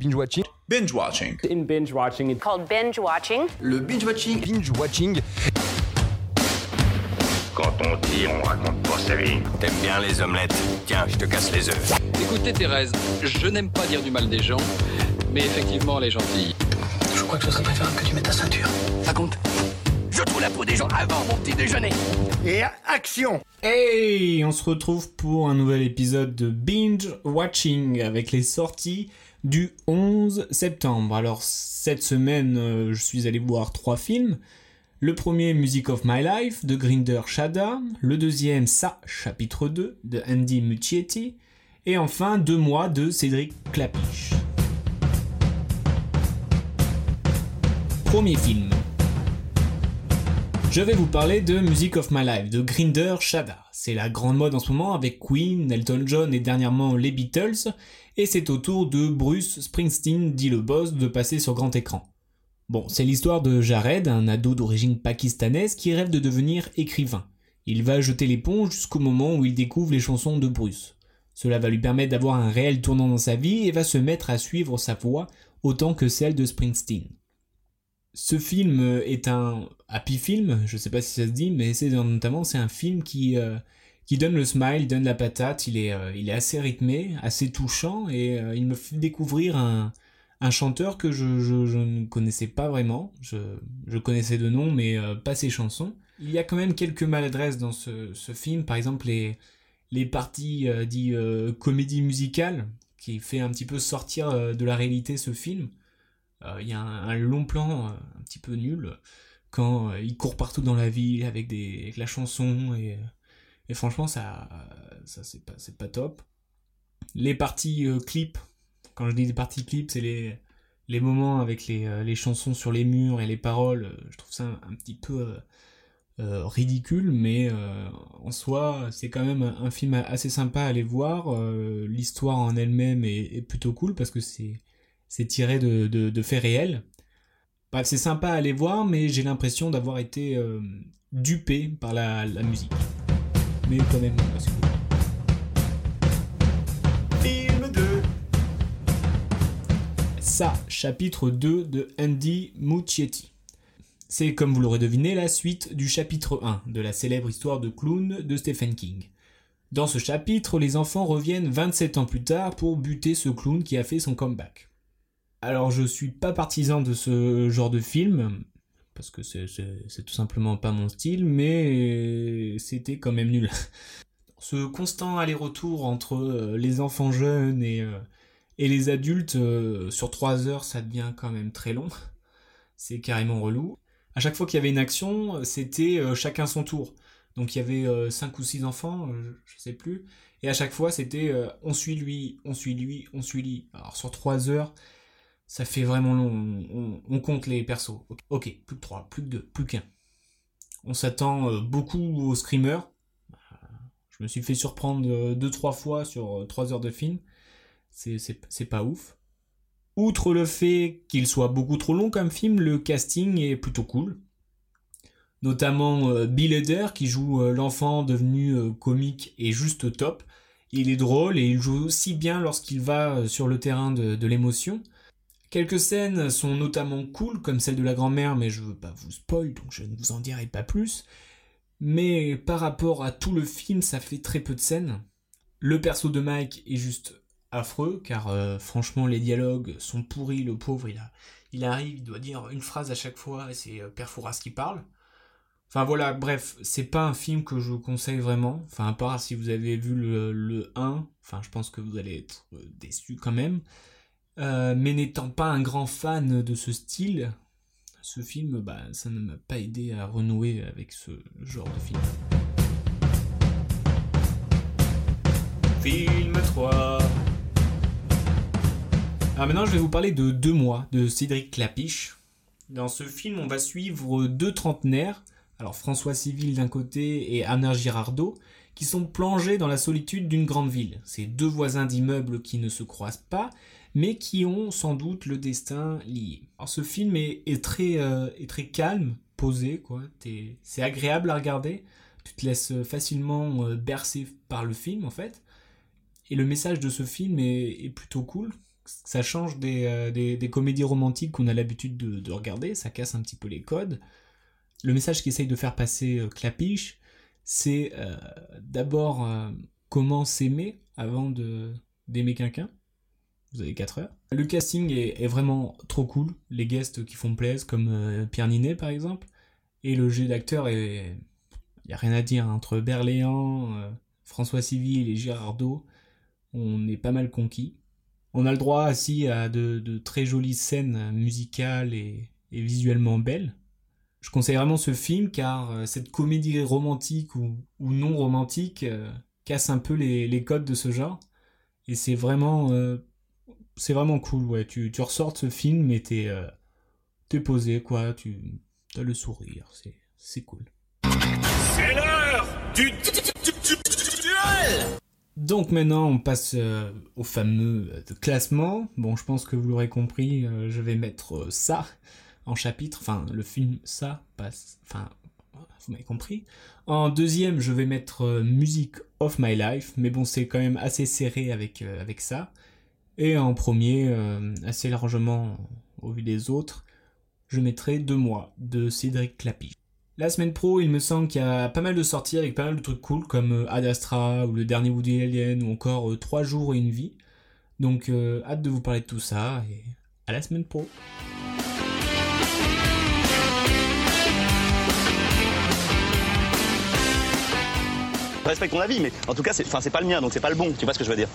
Binge watching. Binge watching. In binge watching, it's called binge watching. Le binge watching. Binge watching. Quand on dit, on raconte pas sa vie. T'aimes bien les omelettes Tiens, je te casse les œufs. Écoutez Thérèse, je n'aime pas dire du mal des gens, mais effectivement elle est gentille. Je crois que ce serait préférable que tu mettes ta ceinture. Ça compte Je trouve la peau des gens avant mon petit déjeuner. Et action Hey On se retrouve pour un nouvel épisode de Binge Watching avec les sorties du 11 septembre. Alors cette semaine, euh, je suis allé voir trois films. Le premier, Music of My Life, de Grinder Shada. Le deuxième, Sa, chapitre 2, de Andy Muccietti. Et enfin, Deux mois de Cédric Clapiche. Premier film. Je vais vous parler de Music of My Life de Grinder Shada. C'est la grande mode en ce moment avec Queen, Elton John et dernièrement les Beatles, et c'est au tour de Bruce Springsteen, dit le boss, de passer sur grand écran. Bon, c'est l'histoire de Jared, un ado d'origine pakistanaise qui rêve de devenir écrivain. Il va jeter l'éponge jusqu'au moment où il découvre les chansons de Bruce. Cela va lui permettre d'avoir un réel tournant dans sa vie et va se mettre à suivre sa voie autant que celle de Springsteen. Ce film est un happy film, je sais pas si ça se dit, mais c'est notamment c'est un film qui euh, qui donne le smile, donne la patate. Il est euh, il est assez rythmé, assez touchant et euh, il me fait découvrir un un chanteur que je, je, ne connaissais pas vraiment. Je, je connaissais de nom, mais euh, pas ses chansons. Il y a quand même quelques maladresses dans ce, film. Par exemple, les, les parties euh, dites euh, comédie musicale, qui fait un petit peu sortir euh, de la réalité ce film. Euh, il y a un, long plan un petit peu nul quand il court partout dans la ville avec, des, avec la chanson et, franchement ça, ça c'est pas, pas top. Les parties clips quand je dis des parties clips, c'est les, les moments avec les, euh, les, chansons sur les murs et les paroles. Je trouve ça un, petit peu euh, euh, ridicule, mais euh, en soi, c'est quand même un, film assez sympa à aller voir. Euh, l'histoire en elle-même est, plutôt cool parce que c'est, c'est tiré de, de, de, faits réels. Bref, c'est sympa à aller voir, mais j'ai l'impression d'avoir été euh, dupé par la, la, musique. Mais quand même, c'est cool. Ça, chapitre 2 de Andy Muccietti. C'est, comme vous l'aurez deviné, la suite du chapitre 1 de la célèbre histoire de clown de Stephen King. Dans ce chapitre, les enfants reviennent 27 ans plus tard pour buter ce clown qui a fait son comeback. Alors je suis pas partisan de ce genre de film, parce que c'est tout simplement pas mon style, mais c'était quand même nul. ce constant aller-retour entre les enfants jeunes et et les adultes, euh, sur 3 heures, ça devient quand même très long. C'est carrément relou. À chaque fois qu'il y avait une action, c'était euh, chacun son tour. Donc il y avait euh, 5 ou 6 enfants, euh, je sais plus. Et à chaque fois, c'était euh, on suit lui, on suit lui, on suit lui. Alors sur 3 heures, ça fait vraiment long. On, compte les persos. Ok, plus que 3, plus que 2, plus qu'un. On s'attend euh, beaucoup aux screamers. Je me suis fait surprendre 2-3 fois sur 3 heures de film c'est pas ouf. Outre le fait qu'il soit beaucoup trop long comme film, le casting est plutôt cool. Notamment euh, Bill Hader qui joue euh, l'enfant devenu euh, comique et juste top. Il est drôle et il joue aussi bien lorsqu'il va sur le terrain de l'émotion. Quelques scènes sont notamment cool, comme celle de la grand-mère, mais je veux pas vous spoil, donc je ne vous en dirai pas plus. Mais par rapport à tout le film, ça fait très peu de scènes. Le perso de Mike est juste affreux car euh, franchement les dialogues sont pourris le pauvre il a il arrive il doit dire une phrase à chaque fois et c'est euh, Père Fouras qui parle enfin voilà bref c'est pas un film que je vous conseille vraiment enfin à part si vous avez vu le, le 1 enfin je pense que vous allez être euh, déçu quand même euh, mais n'étant pas un grand fan de ce style ce film bah ça ne m'a pas aidé à renouer avec ce genre de film Film 3 alors maintenant, je vais vous parler de Deux mois de Cédric Clapiche. Dans ce film, on va suivre deux trentenaires, alors François Civil d'un côté et Anna Girardot, qui sont plongés dans la solitude d'une grande ville. C'est deux voisins d'immeubles qui ne se croisent pas, mais qui ont sans doute le destin lié. Alors ce film est, euh, très calme, posé, quoi. C'est agréable à regarder. Tu te laisses facilement euh, bercer par le film, en fait. Et le message de ce film est, plutôt cool ça change des, des, comédies romantiques qu'on a l'habitude de, de, regarder, ça casse un petit peu les codes. Le message qu'essaye de faire passer Clapiche, c'est d'abord comment s'aimer avant d'aimer quelqu'un. Vous avez 4 heures. Le casting est, vraiment trop cool. Les guests qui font plaisir, comme Pierre Ninet par exemple. Et le jeu d'acteur est. Il n'y a rien à dire. Entre Berléand, François Civil et Girardot, on est pas mal conquis. On a le droit aussi à de, très jolies scènes musicales et, visuellement belles. Je conseille vraiment ce film car euh, cette comédie romantique ou, non romantique euh, casse un peu les, codes de ce genre. Et c'est vraiment, euh, c'est vraiment cool. Ouais. Tu, tu ressors de ce film et t'es, es posé, quoi. Tu as le sourire. C'est cool. C'est l'heure du donc maintenant on passe euh, au fameux euh, classement. Bon je pense que vous l'aurez compris, euh, je vais mettre ça en chapitre, enfin le film ça passe, enfin vous m'avez compris. En deuxième je vais mettre Music of My Life, mais bon c'est quand même assez serré avec, avec ça. Et en premier, assez largement au vu des autres, je mettrai Deux mois de Cédric Clapy. La semaine pro, il me semble qu'il y a pas mal de sorties avec pas mal de trucs cool comme euh, Ad Astra ou le dernier Woody Alien ou encore 3 euh, jours et une vie. Donc euh, hâte de vous parler de tout ça et à la semaine pro. Respecte ton avis, mais en tout cas, c'est pas le mien, donc c'est pas le bon. Tu vois ce que je veux dire